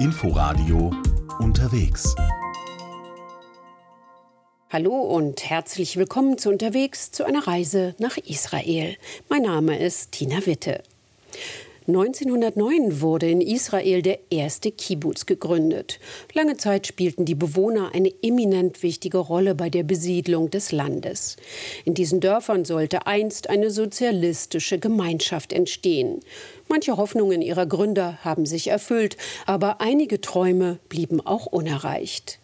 Inforadio unterwegs. Hallo und herzlich willkommen zu Unterwegs zu einer Reise nach Israel. Mein Name ist Tina Witte. 1909 wurde in Israel der erste Kibbutz gegründet. Lange Zeit spielten die Bewohner eine eminent wichtige Rolle bei der Besiedlung des Landes. In diesen Dörfern sollte einst eine sozialistische Gemeinschaft entstehen. Manche Hoffnungen ihrer Gründer haben sich erfüllt, aber einige Träume blieben auch unerreicht.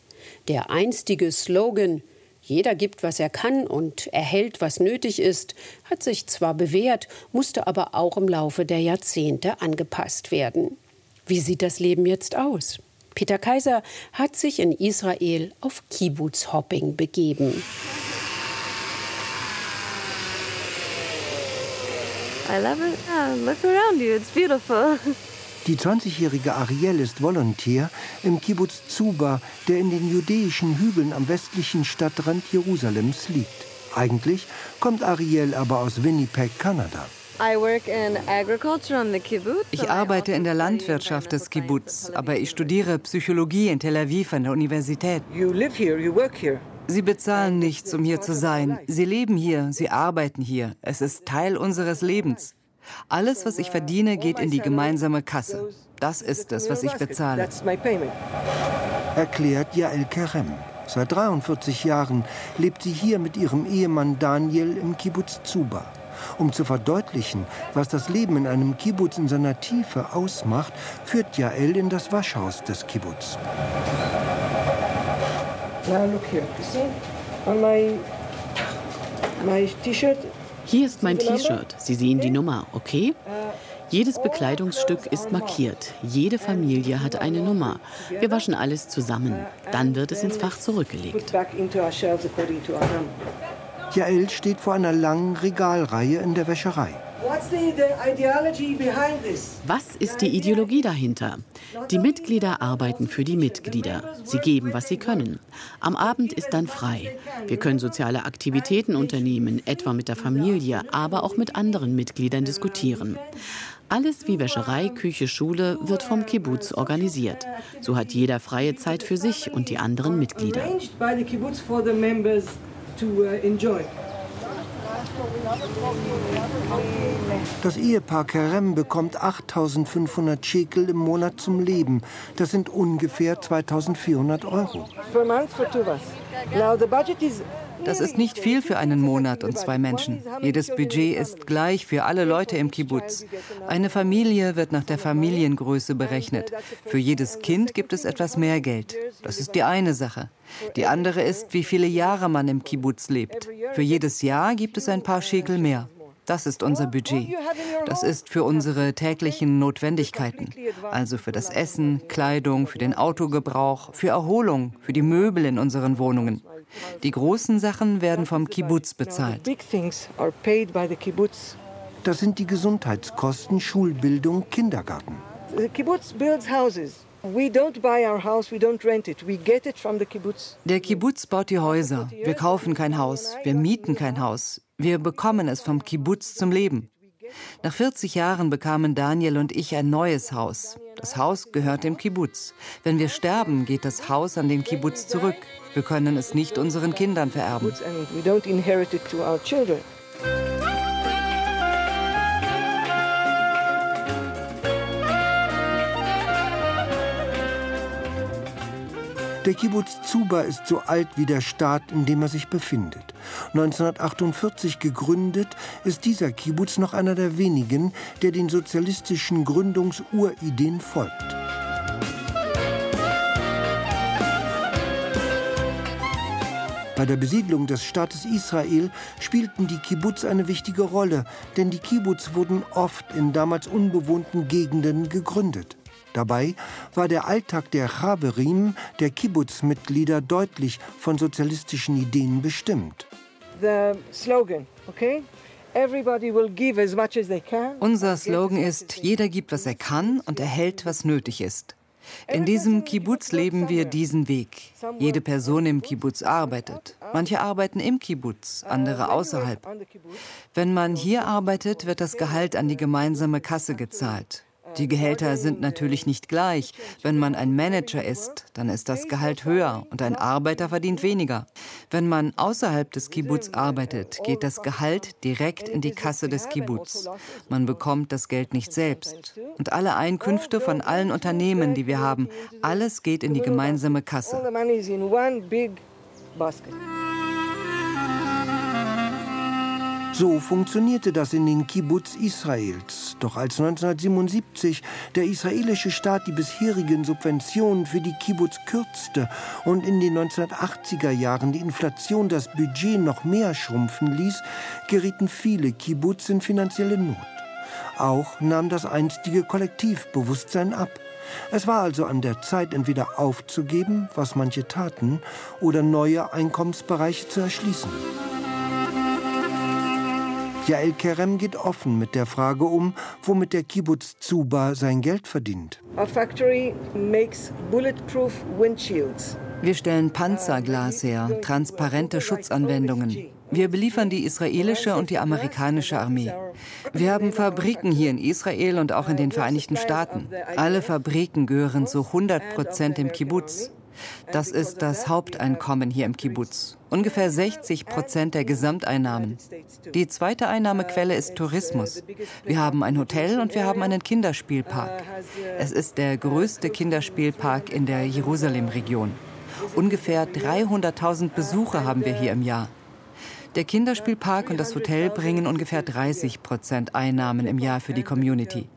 Der einstige Slogan jeder gibt, was er kann und erhält, was nötig ist, hat sich zwar bewährt, musste aber auch im Laufe der Jahrzehnte angepasst werden. Wie sieht das Leben jetzt aus? Peter Kaiser hat sich in Israel auf Kibbutz-Hopping begeben. I love it. Yeah, look around you. It's beautiful. Die 20-jährige Ariel ist Volontär im Kibbutz Zuba, der in den judäischen Hügeln am westlichen Stadtrand Jerusalems liegt. Eigentlich kommt Ariel aber aus Winnipeg, Kanada. Ich arbeite in der Landwirtschaft des Kibbutz, aber ich studiere Psychologie in Tel Aviv an der Universität. Sie bezahlen nichts, um hier zu sein. Sie leben hier, sie arbeiten hier. Es ist Teil unseres Lebens. Alles, was ich verdiene, geht in die gemeinsame Kasse. Das ist es, was ich bezahle. Erklärt Jael Kerem. Seit 43 Jahren lebt sie hier mit ihrem Ehemann Daniel im Kibbutz Zuba. Um zu verdeutlichen, was das Leben in einem Kibbutz in seiner Tiefe ausmacht, führt Jael in das Waschhaus des Kibbutz. Now look here. You see, on my my T-shirt hier ist mein T-Shirt. Sie sehen die Nummer, okay? Jedes Bekleidungsstück ist markiert. Jede Familie hat eine Nummer. Wir waschen alles zusammen. Dann wird es ins Fach zurückgelegt. Jael steht vor einer langen Regalreihe in der Wäscherei. Was ist die Ideologie dahinter? Die Mitglieder arbeiten für die Mitglieder. Sie geben, was sie können. Am Abend ist dann frei. Wir können soziale Aktivitäten unternehmen, etwa mit der Familie, aber auch mit anderen Mitgliedern diskutieren. Alles wie Wäscherei, Küche, Schule wird vom Kibbutz organisiert. So hat jeder freie Zeit für sich und die anderen Mitglieder. Das Ehepaar Kerem bekommt 8500 Shekel im Monat zum Leben. Das sind ungefähr 2400 Euro. Das ist nicht viel für einen Monat und zwei Menschen. Jedes Budget ist gleich für alle Leute im Kibbutz. Eine Familie wird nach der Familiengröße berechnet. Für jedes Kind gibt es etwas mehr Geld. Das ist die eine Sache. Die andere ist, wie viele Jahre man im Kibbutz lebt. Für jedes Jahr gibt es ein paar Schekel mehr. Das ist unser Budget. Das ist für unsere täglichen Notwendigkeiten. Also für das Essen, Kleidung, für den Autogebrauch, für Erholung, für die Möbel in unseren Wohnungen. Die großen Sachen werden vom Kibbutz bezahlt. Das sind die Gesundheitskosten, Schulbildung, Kindergarten. Der Kibbutz baut die Häuser. Wir kaufen kein Haus, wir mieten kein Haus. Wir bekommen es vom Kibbutz zum Leben. Nach 40 Jahren bekamen Daniel und ich ein neues Haus. Das Haus gehört dem Kibbutz. Wenn wir sterben, geht das Haus an den Kibbutz zurück. Wir können es nicht unseren Kindern vererben. Der Kibbutz Zuba ist so alt wie der Staat, in dem er sich befindet. 1948 gegründet, ist dieser Kibbutz noch einer der wenigen, der den sozialistischen Gründungsurideen folgt. Bei der Besiedlung des Staates Israel spielten die Kibbutz eine wichtige Rolle, denn die Kibbutz wurden oft in damals unbewohnten Gegenden gegründet. Dabei war der Alltag der Chaverim, der Kibbutz-Mitglieder, deutlich von sozialistischen Ideen bestimmt. Slogan, okay? Unser Slogan ist, jeder gibt, was er kann und erhält, was nötig ist. In diesem Kibbutz leben wir diesen Weg. Jede Person im Kibbutz arbeitet. Manche arbeiten im Kibbutz, andere außerhalb. Wenn man hier arbeitet, wird das Gehalt an die gemeinsame Kasse gezahlt. Die Gehälter sind natürlich nicht gleich. Wenn man ein Manager ist, dann ist das Gehalt höher und ein Arbeiter verdient weniger. Wenn man außerhalb des Kibbutz arbeitet, geht das Gehalt direkt in die Kasse des Kibbutz. Man bekommt das Geld nicht selbst. Und alle Einkünfte von allen Unternehmen, die wir haben, alles geht in die gemeinsame Kasse. So funktionierte das in den Kibbutz Israels. Doch als 1977 der israelische Staat die bisherigen Subventionen für die Kibbutz kürzte und in den 1980er Jahren die Inflation das Budget noch mehr schrumpfen ließ, gerieten viele Kibbutz in finanzielle Not. Auch nahm das einstige Kollektivbewusstsein ab. Es war also an der Zeit, entweder aufzugeben, was manche taten, oder neue Einkommensbereiche zu erschließen. Jael Kerem geht offen mit der Frage um, womit der Kibbutz Zuba sein Geld verdient. Our factory makes bulletproof windshields. Wir stellen Panzerglas her, transparente Schutzanwendungen. Wir beliefern die israelische und die amerikanische Armee. Wir haben Fabriken hier in Israel und auch in den Vereinigten Staaten. Alle Fabriken gehören zu 100 Prozent dem Kibbutz. Das ist das Haupteinkommen hier im Kibbutz. Ungefähr 60 Prozent der Gesamteinnahmen. Die zweite Einnahmequelle ist Tourismus. Wir haben ein Hotel und wir haben einen Kinderspielpark. Es ist der größte Kinderspielpark in der Jerusalem-Region. Ungefähr 300.000 Besucher haben wir hier im Jahr. Der Kinderspielpark und das Hotel bringen ungefähr 30 Prozent Einnahmen im Jahr für die Community.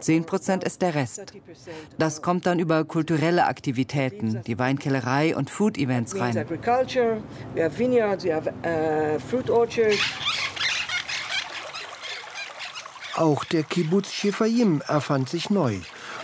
10 Prozent ist der Rest. Das kommt dann über kulturelle Aktivitäten, die Weinkellerei und Food-Events rein. Auch der Kibbutz Shefayim erfand sich neu.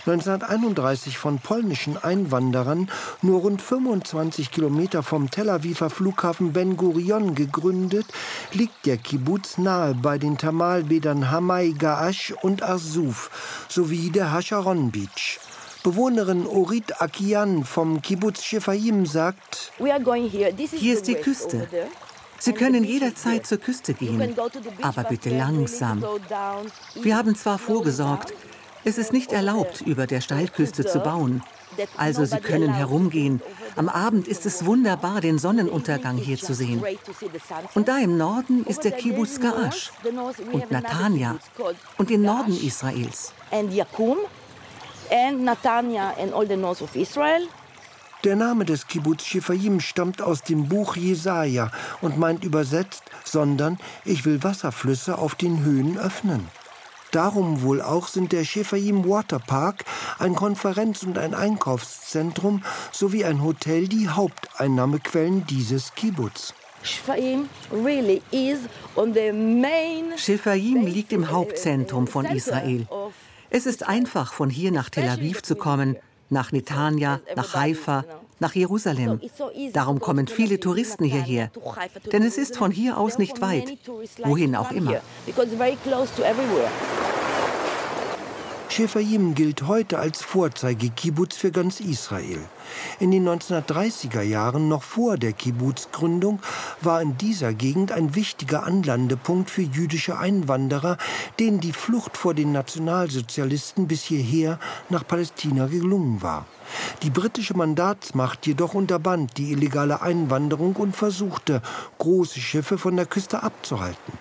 1931 von polnischen Einwanderern nur rund 25 Kilometer vom Tel Aviver Flughafen Ben Gurion gegründet, liegt der Kibbutz nahe bei den Thermalbädern Hamai Gaash und Arsuf sowie der Hasharon Beach. Bewohnerin Orit Akian vom Kibbutz Shefayim sagt, hier ist die Küste. Sie können jederzeit zur Küste gehen, aber bitte langsam. Wir haben zwar vorgesorgt, es ist nicht erlaubt, über der Steilküste zu bauen. Also Sie können herumgehen. Am Abend ist es wunderbar, den Sonnenuntergang hier zu sehen. Und da im Norden ist der Kibbutz Gaash und Natanja und den Norden Israels. Der Name des Kibbutz Shefayim stammt aus dem Buch Jesaja und meint übersetzt, sondern ich will Wasserflüsse auf den Höhen öffnen. Darum wohl auch sind der Shefayim Waterpark, ein Konferenz- und ein Einkaufszentrum sowie ein Hotel die Haupteinnahmequellen dieses Kibbutz. Shefayim liegt im Hauptzentrum von Israel. Es ist einfach, von hier nach Tel Aviv zu kommen, nach Netanya, nach Haifa, nach Jerusalem. Darum kommen viele Touristen hierher. Denn es ist von hier aus nicht weit, wohin auch immer. Shefayim gilt heute als Vorzeige-Kibbutz für ganz Israel. In den 1930er Jahren, noch vor der Kibbutz-Gründung, war in dieser Gegend ein wichtiger Anlandepunkt für jüdische Einwanderer, denen die Flucht vor den Nationalsozialisten bis hierher nach Palästina gelungen war. Die britische Mandatsmacht jedoch unterband die illegale Einwanderung und versuchte, große Schiffe von der Küste abzuhalten.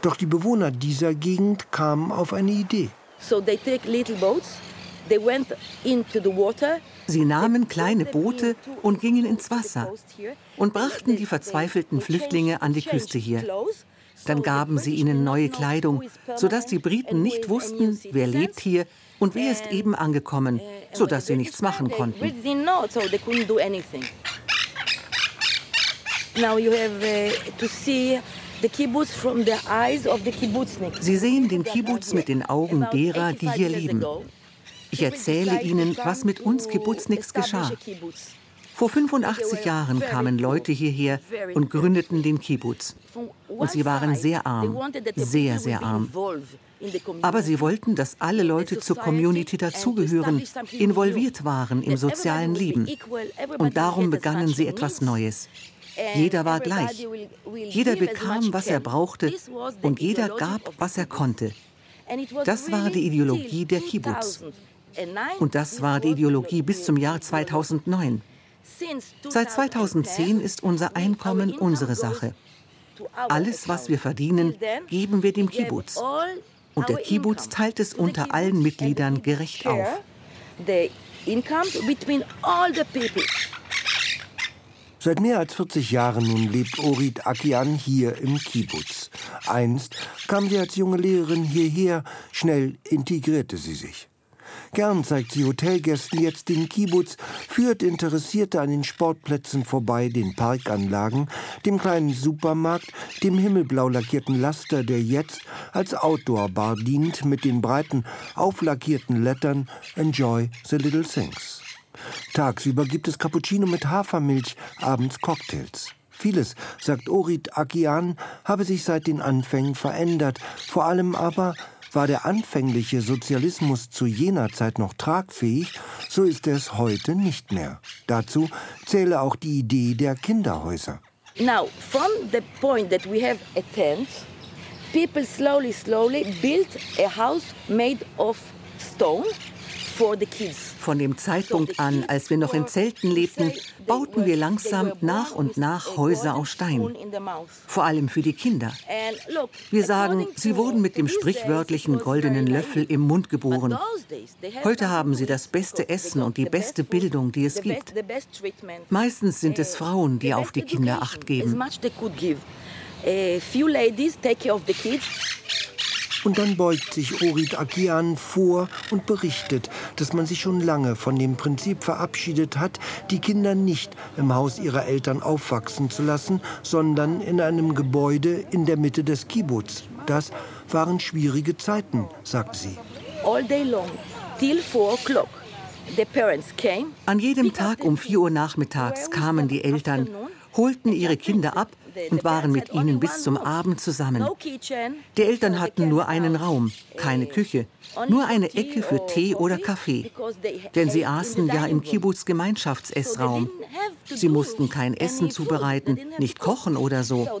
Doch die Bewohner dieser Gegend kamen auf eine Idee. Sie nahmen kleine Boote und gingen ins Wasser und brachten die verzweifelten Flüchtlinge an die Küste hier. Dann gaben sie ihnen neue Kleidung, sodass die Briten nicht wussten, wer lebt hier und wer ist eben angekommen, sodass sie nichts machen konnten. Now you have uh, to see Sie sehen den Kibbutz mit den Augen derer, die hier leben. Ich erzähle Ihnen, was mit uns Kibbutzniks geschah. Vor 85 Jahren kamen Leute hierher und gründeten den Kibbutz. Und sie waren sehr arm, sehr, sehr arm. Aber sie wollten, dass alle Leute zur Community dazugehören, involviert waren im sozialen Leben. Und darum begannen sie etwas Neues. Jeder war gleich. Jeder bekam, was er brauchte und jeder gab, was er konnte. Das war die Ideologie der Kibbutz. Und das war die Ideologie bis zum Jahr 2009. Seit 2010 ist unser Einkommen unsere Sache. Alles, was wir verdienen, geben wir dem Kibbutz. Und der Kibbutz teilt es unter allen Mitgliedern gerecht auf. Seit mehr als 40 Jahren nun lebt Orit Akian hier im Kibbutz. Einst kam sie als junge Lehrerin hierher, schnell integrierte sie sich. Gern zeigt sie Hotelgästen jetzt den Kibbutz, führt Interessierte an den Sportplätzen vorbei, den Parkanlagen, dem kleinen Supermarkt, dem himmelblau lackierten Laster, der jetzt als Outdoor-Bar dient mit den breiten, auflackierten Lettern Enjoy the Little Things. Tagsüber gibt es Cappuccino mit Hafermilch, abends Cocktails. Vieles, sagt Orit Akian, habe sich seit den Anfängen verändert. Vor allem aber war der anfängliche Sozialismus zu jener Zeit noch tragfähig, so ist er es heute nicht mehr. Dazu zähle auch die Idee der Kinderhäuser. Now, from the point that we have a tent, people slowly, slowly built a house made of stone von dem Zeitpunkt an, als wir noch in Zelten lebten, bauten wir langsam nach und nach Häuser aus Stein. Vor allem für die Kinder. Wir sagen, sie wurden mit dem sprichwörtlichen goldenen Löffel im Mund geboren. Heute haben sie das beste Essen und die beste Bildung, die es gibt. Meistens sind es Frauen, die auf die Kinder acht geben. Und dann beugt sich Orit Akian vor und berichtet, dass man sich schon lange von dem Prinzip verabschiedet hat, die Kinder nicht im Haus ihrer Eltern aufwachsen zu lassen, sondern in einem Gebäude in der Mitte des Kibbutz. Das waren schwierige Zeiten, sagt sie. All day long, till four o'clock. An jedem Tag um 4 Uhr nachmittags kamen die Eltern, holten ihre Kinder ab und waren mit ihnen bis zum Abend zusammen. Die Eltern hatten nur einen Raum, keine Küche, nur eine Ecke für Tee oder Kaffee. Denn sie aßen ja im Kibbutz Gemeinschaftsessraum. Sie mussten kein Essen zubereiten, nicht kochen oder so.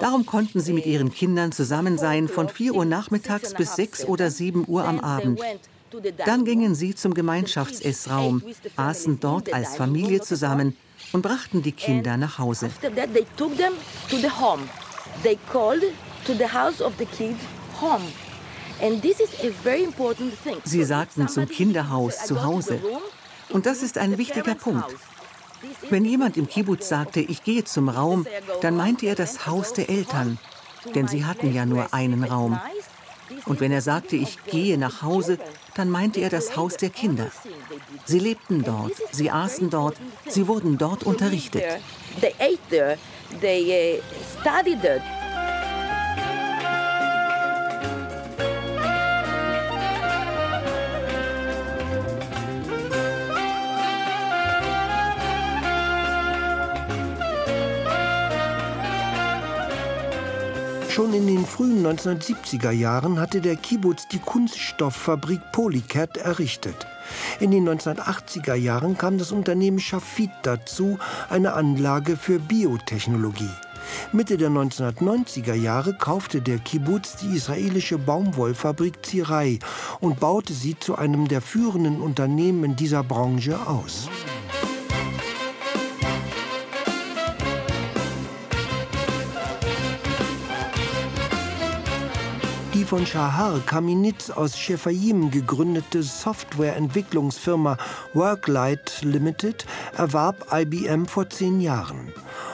Darum konnten sie mit ihren Kindern zusammen sein von 4 Uhr nachmittags bis 6 oder 7 Uhr am Abend. Dann gingen sie zum Gemeinschaftsessraum, aßen dort als Familie zusammen und brachten die Kinder nach Hause. Sie sagten zum Kinderhaus zu Hause. Und das ist ein wichtiger Punkt. Wenn jemand im Kibbutz sagte, ich gehe zum Raum, dann meinte er das Haus der Eltern, denn sie hatten ja nur einen Raum. Und wenn er sagte, ich gehe nach Hause, dann meinte er das Haus der Kinder. Sie lebten dort, sie aßen dort, sie wurden dort unterrichtet. They ate there, they uh, studied there. Schon in den frühen 1970er Jahren hatte der Kibbutz die Kunststofffabrik Polycat errichtet. In den 1980er Jahren kam das Unternehmen Shafit dazu, eine Anlage für Biotechnologie. Mitte der 1990er Jahre kaufte der Kibbutz die israelische Baumwollfabrik Zirai und baute sie zu einem der führenden Unternehmen in dieser Branche aus. Von Shahar Kaminitz aus Shefayim gegründete Softwareentwicklungsfirma Worklight Limited erwarb IBM vor zehn Jahren.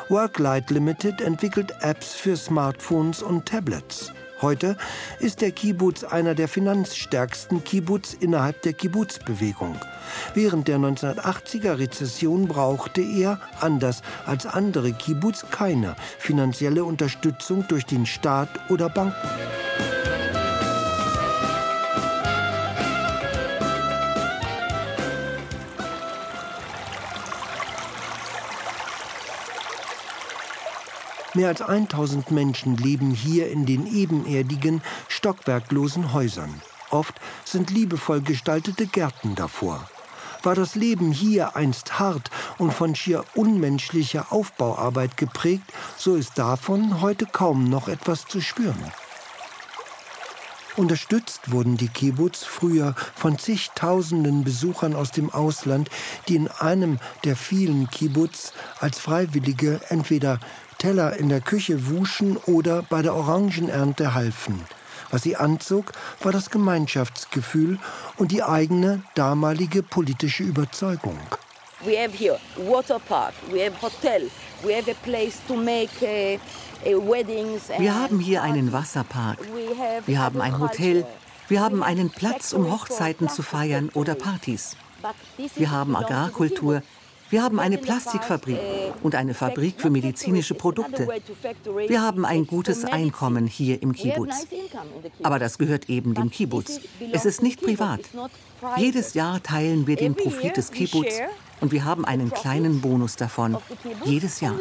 Worklight Limited entwickelt Apps für Smartphones und Tablets. Heute ist der Kibbutz einer der finanzstärksten Kibbutz innerhalb der Kibbutzbewegung. Während der 1980er Rezession brauchte er, anders als andere Kibbutz, keine finanzielle Unterstützung durch den Staat oder Banken. Mehr als 1000 Menschen leben hier in den ebenerdigen, stockwerklosen Häusern. Oft sind liebevoll gestaltete Gärten davor. War das Leben hier einst hart und von schier unmenschlicher Aufbauarbeit geprägt, so ist davon heute kaum noch etwas zu spüren. Unterstützt wurden die Kibbutz früher von zigtausenden Besuchern aus dem Ausland, die in einem der vielen Kibbutz als Freiwillige entweder Teller in der Küche wuschen oder bei der Orangenernte halfen. Was sie anzog, war das Gemeinschaftsgefühl und die eigene damalige politische Überzeugung. We have here water park, we have hotel, we have a place to make uh, uh, Wir haben hier einen Wasserpark, wir haben ein Hotel, wir haben einen Platz, um Hochzeiten zu feiern oder Partys. Wir haben Agrarkultur, wir haben eine Plastikfabrik und eine Fabrik für medizinische Produkte. Wir haben ein gutes Einkommen hier im Kibbutz. Aber das gehört eben dem Kibbutz. Es ist nicht privat. Jedes Jahr teilen wir den Profit des Kibbutz und wir haben einen kleinen Bonus davon. Jedes Jahr.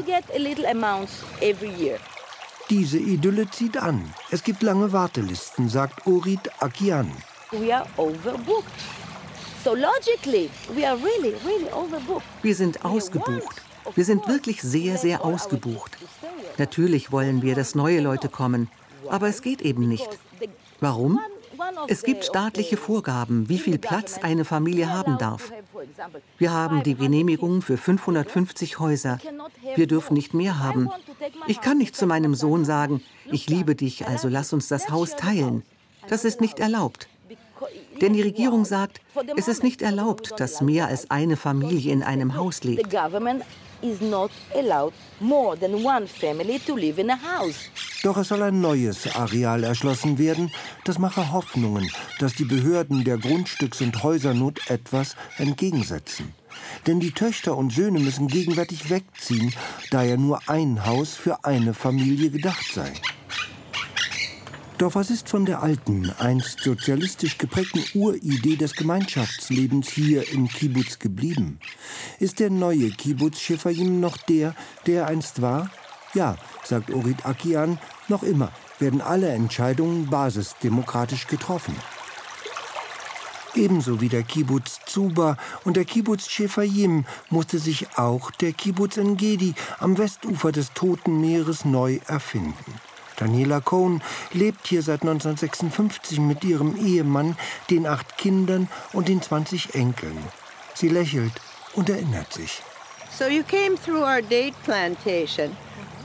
Diese Idylle zieht an. Es gibt lange Wartelisten, sagt Orit Akian. We are overbooked. Wir sind ausgebucht. Wir sind wirklich sehr, sehr ausgebucht. Natürlich wollen wir, dass neue Leute kommen, aber es geht eben nicht. Warum? Es gibt staatliche Vorgaben, wie viel Platz eine Familie haben darf. Wir haben die Genehmigung für 550 Häuser. Wir dürfen nicht mehr haben. Ich kann nicht zu meinem Sohn sagen, ich liebe dich, also lass uns das Haus teilen. Das ist nicht erlaubt. Denn die Regierung sagt, es ist nicht erlaubt, dass mehr als eine Familie in einem Haus lebt. Doch es soll ein neues Areal erschlossen werden. Das mache Hoffnungen, dass die Behörden der Grundstücks- und Häusernot etwas entgegensetzen. Denn die Töchter und Söhne müssen gegenwärtig wegziehen, da ja nur ein Haus für eine Familie gedacht sei. Doch was ist von der alten, einst sozialistisch geprägten Uridee des Gemeinschaftslebens hier im Kibbutz geblieben? Ist der neue Kibbutz Schifferim noch der, der einst war? Ja, sagt Orit Akian, noch immer werden alle Entscheidungen basisdemokratisch getroffen. Ebenso wie der Kibbutz Zuba und der Kibbutz Schefayim musste sich auch der Kibbutz Engedi am Westufer des Toten Meeres neu erfinden. Daniela Cohn lebt hier seit 1956 mit ihrem Ehemann, den acht Kindern und den 20 Enkeln. Sie lächelt und erinnert sich. So you came through our date plantation.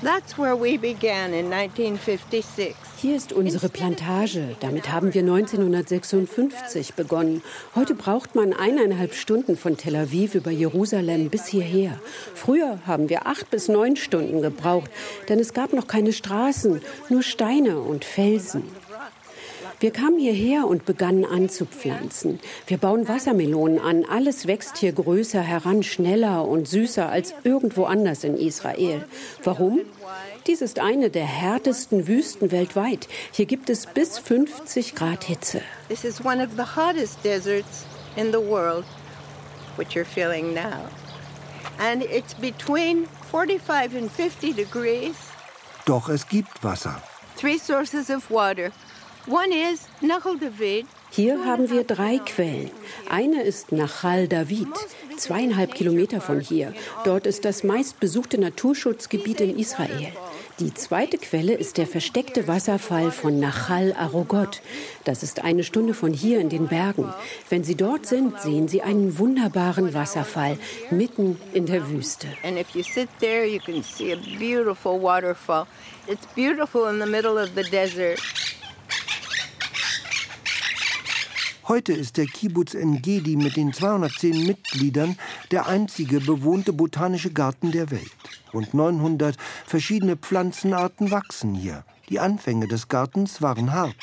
That's where we began in 1956. Hier ist unsere Plantage. Damit haben wir 1956 begonnen. Heute braucht man eineinhalb Stunden von Tel Aviv über Jerusalem bis hierher. Früher haben wir acht bis neun Stunden gebraucht, denn es gab noch keine Straßen, nur Steine und Felsen. Wir kamen hierher und begannen anzupflanzen. Wir bauen Wassermelonen an. Alles wächst hier größer heran, schneller und süßer als irgendwo anders in Israel. Warum? Dies ist eine der härtesten Wüsten weltweit. Hier gibt es bis 50 Grad Hitze. This is one of the hottest deserts in the world, which you're feeling now. And it's between 45 and 50 degrees. Doch es gibt Wasser. Three sources of water. One is Nahal David. Hier haben wir drei Quellen. Eine ist Nachal David, zweieinhalb Kilometer von hier. Dort ist das meistbesuchte Naturschutzgebiet in Israel. Die zweite Quelle ist der versteckte Wasserfall von Nachal Arogot. Das ist eine Stunde von hier in den Bergen. Wenn Sie dort sind, sehen Sie einen wunderbaren Wasserfall mitten in der Wüste. And if you sit there, you can see a beautiful waterfall. It's beautiful in the middle of the desert. Heute ist der Kibbutz Engedi mit den 210 Mitgliedern der einzige bewohnte botanische Garten der Welt. Rund 900 verschiedene Pflanzenarten wachsen hier. Die Anfänge des Gartens waren hart.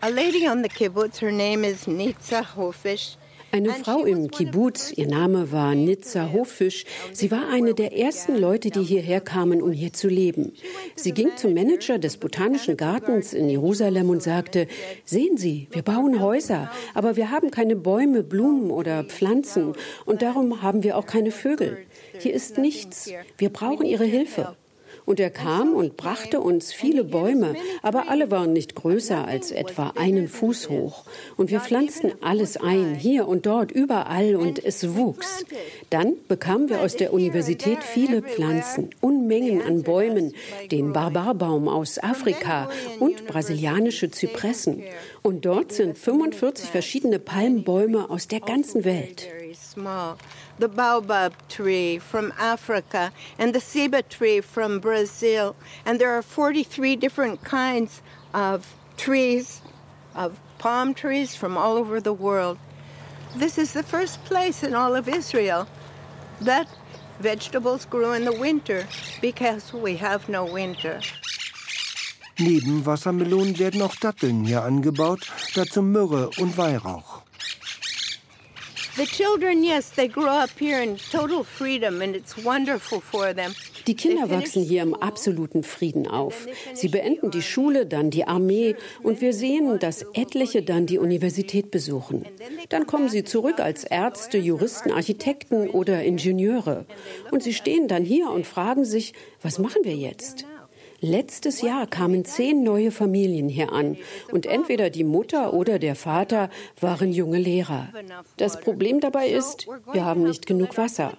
A lady on the kibbutz, her name is Nitza Hofish. Eine Frau im Kibbutz, ihr Name war Nitza Hoffisch. Sie war eine der ersten Leute, die hierher kamen, um hier zu leben. Sie ging zum Manager des Botanischen Gartens in Jerusalem und sagte, sehen Sie, wir bauen Häuser, aber wir haben keine Bäume, Blumen oder Pflanzen und darum haben wir auch keine Vögel. Hier ist nichts. Wir brauchen Ihre Hilfe. Und er kam und brachte uns viele Bäume, aber alle waren nicht größer als etwa einen Fuß hoch. Und wir pflanzten alles ein, hier und dort, überall, und es wuchs. Dann bekamen wir aus der Universität viele Pflanzen, Unmengen an Bäumen, den Barbarbaum aus Afrika und brasilianische Zypressen. Und dort sind 45 verschiedene Palmbäume aus der ganzen Welt. The baobab tree from Africa and the ceiba tree from Brazil. And there are 43 different kinds of trees, of palm trees from all over the world. This is the first place in all of Israel that vegetables grew in the winter because we have no winter. Neben Wassermelonen werden auch Datteln hier angebaut, dazu Myrrhe und Weihrauch. Die Kinder wachsen hier im absoluten Frieden auf. Sie beenden die Schule, dann die Armee und wir sehen, dass etliche dann die Universität besuchen. Dann kommen sie zurück als Ärzte, Juristen, Architekten oder Ingenieure. Und sie stehen dann hier und fragen sich, was machen wir jetzt? Letztes Jahr kamen zehn neue Familien hier an und entweder die Mutter oder der Vater waren junge Lehrer. Das Problem dabei ist, wir haben nicht genug Wasser.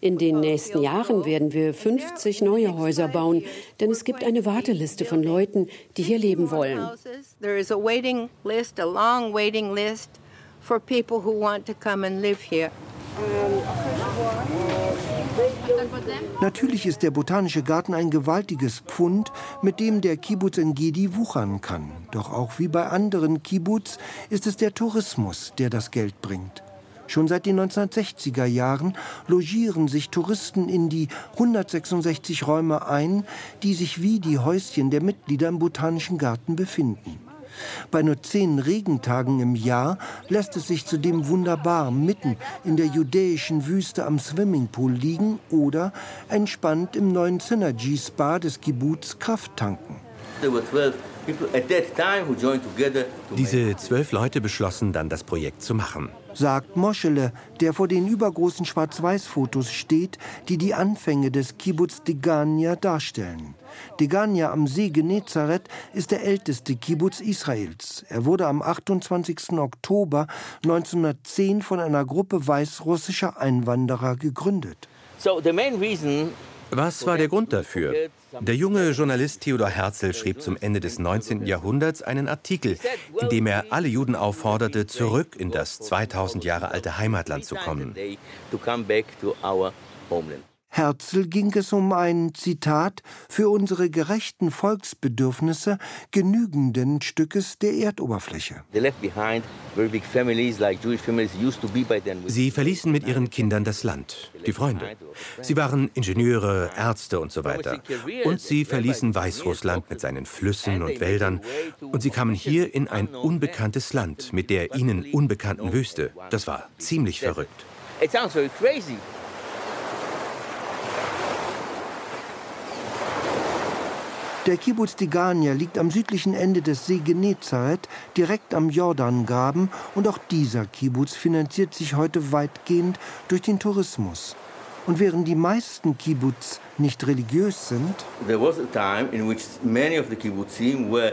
In den nächsten Jahren werden wir 50 neue Häuser bauen, denn es gibt eine Warteliste von Leuten, die hier leben wollen. For people who want to come and live here. Natürlich ist der Botanische Garten ein gewaltiges Pfund, mit dem der Kibbutz Engedi wuchern kann. Doch auch wie bei anderen Kibbutz ist es der Tourismus, der das Geld bringt. Schon seit den 1960er Jahren logieren sich Touristen in die 166 Räume ein, die sich wie die Häuschen der Mitglieder im Botanischen Garten befinden. Bei nur zehn Regentagen im Jahr lässt es sich zudem wunderbar mitten in der judäischen Wüste am Swimmingpool liegen oder entspannt im neuen Synergy Spa des Kibbutz Kraft tanken. Diese zwölf Leute beschlossen dann, das Projekt zu machen. Sagt Moschele, der vor den übergroßen Schwarz-Weiß-Fotos steht, die die Anfänge des Kibbutz Degania darstellen. Degania am See Genezareth ist der älteste Kibbutz Israels. Er wurde am 28. Oktober 1910 von einer Gruppe weißrussischer Einwanderer gegründet. So the main reason was war der Grund dafür? Der junge Journalist Theodor Herzl schrieb zum Ende des 19. Jahrhunderts einen Artikel, in dem er alle Juden aufforderte, zurück in das 2000 Jahre alte Heimatland zu kommen. Herzl ging es um ein, Zitat, für unsere gerechten Volksbedürfnisse genügenden Stückes der Erdoberfläche. Sie verließen mit ihren Kindern das Land, die Freunde. Sie waren Ingenieure, Ärzte und so weiter. Und sie verließen Weißrussland mit seinen Flüssen und Wäldern. Und sie kamen hier in ein unbekanntes Land mit der ihnen unbekannten Wüste. Das war ziemlich verrückt. It sounds very crazy. Der Kibbutz Tigania liegt am südlichen Ende des See Genezareth, direkt am Jordangraben, und auch dieser Kibbutz finanziert sich heute weitgehend durch den Tourismus. Und während die meisten Kibbutz nicht religiös sind, there was a time in which many of the kibbutzim were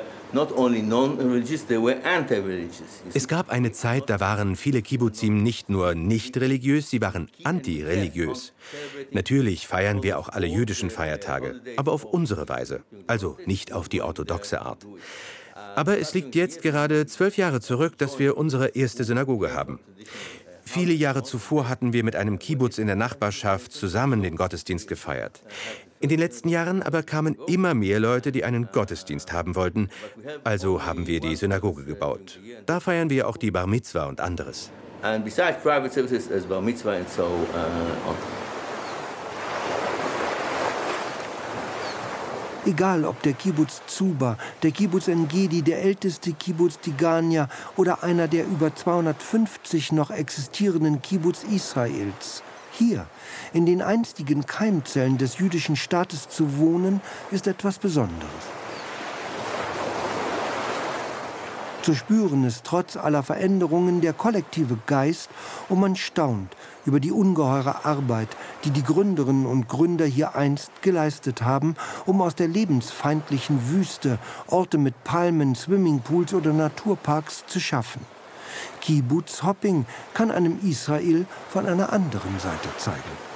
es gab eine Zeit, da waren viele Kibbutzim nicht nur nicht religiös, sie waren antireligiös. Natürlich feiern wir auch alle jüdischen Feiertage, aber auf unsere Weise, also nicht auf die orthodoxe Art. Aber es liegt jetzt gerade zwölf Jahre zurück, dass wir unsere erste Synagoge haben. Viele Jahre zuvor hatten wir mit einem Kibbutz in der Nachbarschaft zusammen den Gottesdienst gefeiert. In den letzten Jahren aber kamen immer mehr Leute, die einen Gottesdienst haben wollten. Also haben wir die Synagoge gebaut. Da feiern wir auch die Bar Mitzwa und anderes. And besides private services as Bar Mitzvah and so uh, Egal ob der Kibbutz Zuba, der Kibbutz Engedi, der älteste Kibbutz Tigania oder einer der über 250 noch existierenden Kibbutz Israels. Hier, in den einstigen Keimzellen des jüdischen Staates zu wohnen, ist etwas Besonderes. Zu spüren ist trotz aller Veränderungen der kollektive Geist und man staunt über die ungeheure Arbeit, die die Gründerinnen und Gründer hier einst geleistet haben, um aus der lebensfeindlichen Wüste Orte mit Palmen, Swimmingpools oder Naturparks zu schaffen. Kibbutz Hopping kann einem Israel von einer anderen Seite zeigen.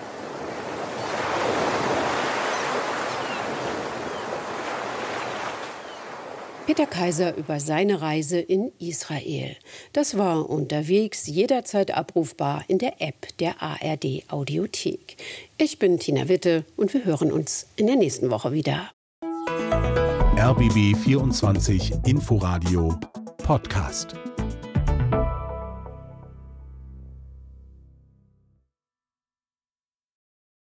Peter Kaiser über seine Reise in Israel. Das war unterwegs jederzeit abrufbar in der App der ARD Audiothek. Ich bin Tina Witte und wir hören uns in der nächsten Woche wieder. RBB 24 Inforadio Podcast.